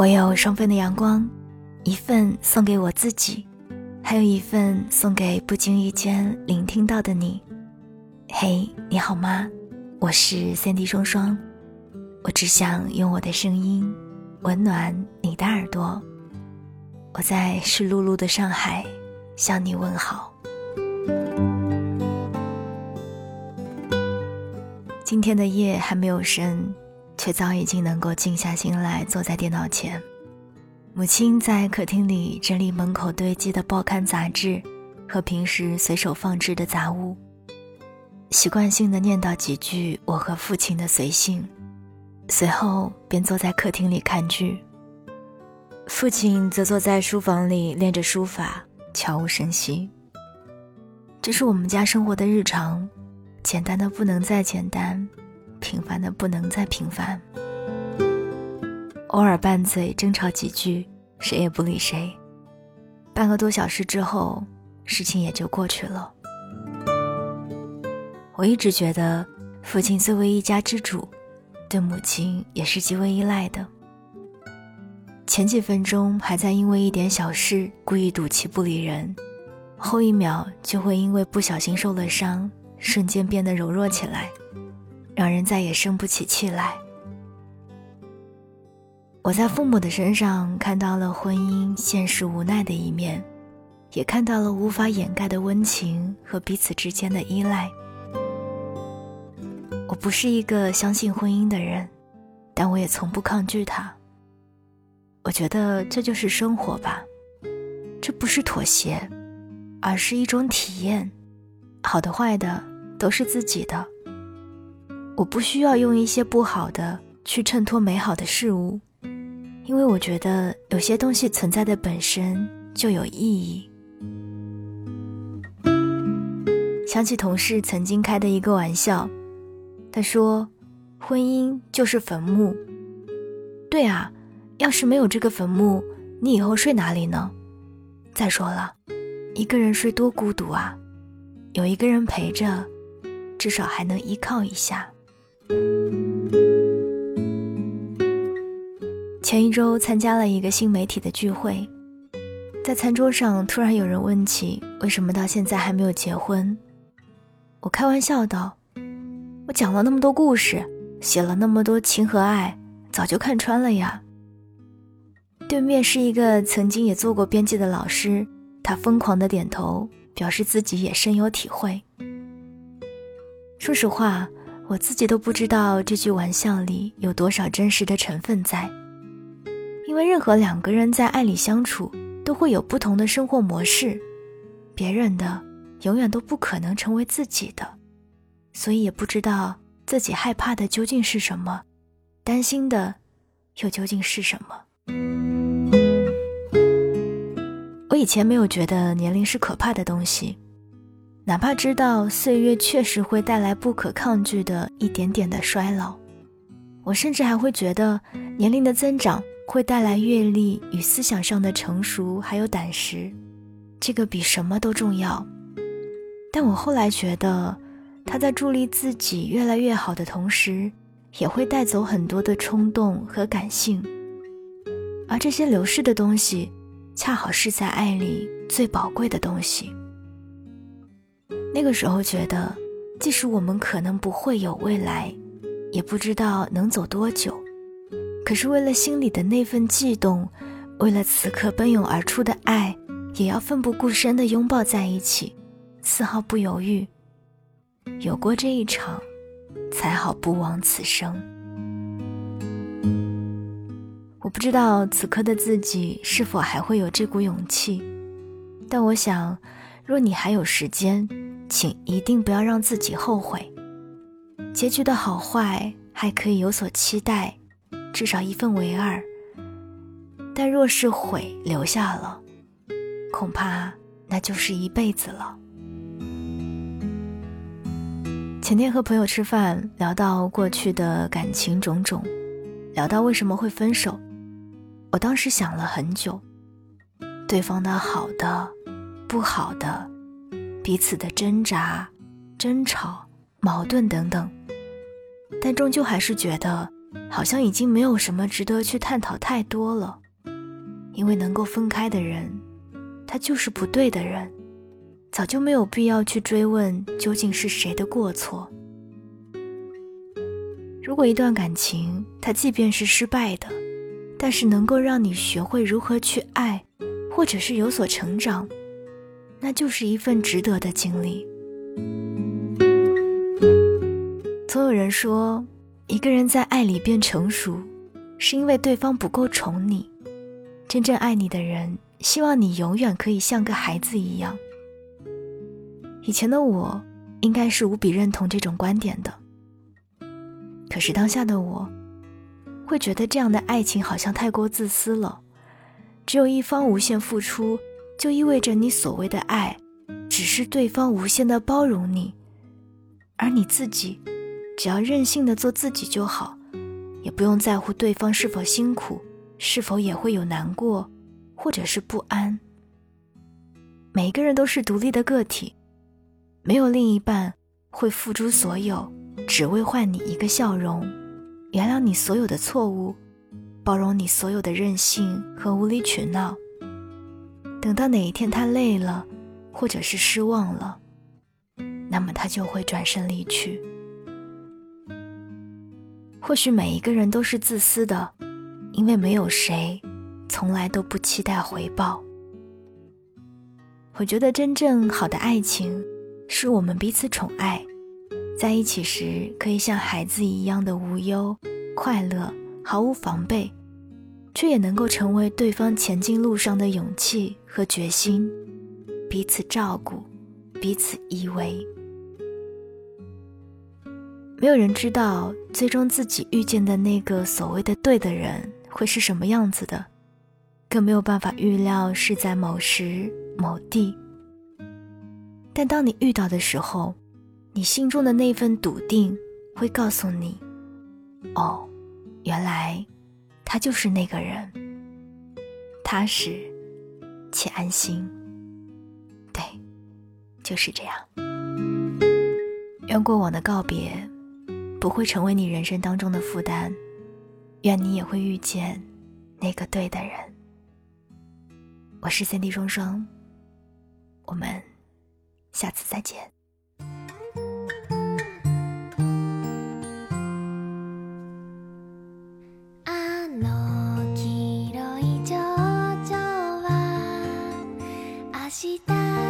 我有双份的阳光，一份送给我自己，还有一份送给不经意间聆听到的你。嘿，你好吗？我是三 D 双双，我只想用我的声音温暖你的耳朵。我在湿漉漉的上海向你问好。今天的夜还没有深。却早已经能够静下心来坐在电脑前。母亲在客厅里整理门口堆积的报刊杂志和平时随手放置的杂物，习惯性的念叨几句我和父亲的随性，随后便坐在客厅里看剧。父亲则坐在书房里练着书法，悄无声息。这是我们家生活的日常，简单的不能再简单。平凡的不能再平凡，偶尔拌嘴争吵几句，谁也不理谁。半个多小时之后，事情也就过去了。我一直觉得，父亲作为一家之主，对母亲也是极为依赖的。前几分钟还在因为一点小事故意赌气不理人，后一秒就会因为不小心受了伤，瞬间变得柔弱起来。让人再也生不起气来。我在父母的身上看到了婚姻现实无奈的一面，也看到了无法掩盖的温情和彼此之间的依赖。我不是一个相信婚姻的人，但我也从不抗拒它。我觉得这就是生活吧，这不是妥协，而是一种体验，好的坏的都是自己的。我不需要用一些不好的去衬托美好的事物，因为我觉得有些东西存在的本身就有意义。想起同事曾经开的一个玩笑，他说：“婚姻就是坟墓。”对啊，要是没有这个坟墓，你以后睡哪里呢？再说了，一个人睡多孤独啊，有一个人陪着，至少还能依靠一下。前一周参加了一个新媒体的聚会，在餐桌上突然有人问起为什么到现在还没有结婚，我开玩笑道：“我讲了那么多故事，写了那么多情和爱，早就看穿了呀。”对面是一个曾经也做过编辑的老师，他疯狂的点头，表示自己也深有体会。说实话。我自己都不知道这句玩笑里有多少真实的成分在，因为任何两个人在爱里相处，都会有不同的生活模式，别人的永远都不可能成为自己的，所以也不知道自己害怕的究竟是什么，担心的又究竟是什么。我以前没有觉得年龄是可怕的东西。哪怕知道岁月确实会带来不可抗拒的一点点的衰老，我甚至还会觉得年龄的增长会带来阅历与思想上的成熟，还有胆识，这个比什么都重要。但我后来觉得，他在助力自己越来越好的同时，也会带走很多的冲动和感性，而这些流逝的东西，恰好是在爱里最宝贵的东西。那个时候觉得，即使我们可能不会有未来，也不知道能走多久，可是为了心里的那份悸动，为了此刻奔涌而出的爱，也要奋不顾身地拥抱在一起，丝毫不犹豫。有过这一场，才好不枉此生。我不知道此刻的自己是否还会有这股勇气，但我想，若你还有时间。请一定不要让自己后悔。结局的好坏还可以有所期待，至少一分为二。但若是悔留下了，恐怕那就是一辈子了。前天和朋友吃饭，聊到过去的感情种种，聊到为什么会分手，我当时想了很久，对方的好的，不好的。彼此的挣扎、争吵、矛盾等等，但终究还是觉得好像已经没有什么值得去探讨太多了，因为能够分开的人，他就是不对的人，早就没有必要去追问究竟是谁的过错。如果一段感情，它即便是失败的，但是能够让你学会如何去爱，或者是有所成长，那就是一份值得的经历。总有人说。一个人在爱里变成熟，是因为对方不够宠你。真正爱你的人，希望你永远可以像个孩子一样。以前的我，应该是无比认同这种观点的。可是当下的我，会觉得这样的爱情好像太过自私了。只有一方无限付出，就意味着你所谓的爱，只是对方无限的包容你，而你自己。只要任性的做自己就好，也不用在乎对方是否辛苦，是否也会有难过，或者是不安。每一个人都是独立的个体，没有另一半会付诸所有，只为换你一个笑容，原谅你所有的错误，包容你所有的任性和无理取闹。等到哪一天他累了，或者是失望了，那么他就会转身离去。或许每一个人都是自私的，因为没有谁从来都不期待回报。我觉得真正好的爱情，是我们彼此宠爱，在一起时可以像孩子一样的无忧、快乐，毫无防备，却也能够成为对方前进路上的勇气和决心，彼此照顾，彼此依偎。没有人知道最终自己遇见的那个所谓的对的人会是什么样子的，更没有办法预料是在某时某地。但当你遇到的时候，你心中的那份笃定会告诉你：“哦，原来他就是那个人。”踏实且安心。对，就是这样。愿过往的告别。不会成为你人生当中的负担，愿你也会遇见那个对的人。我是三 D 双双，我们下次再见。明日。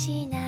心。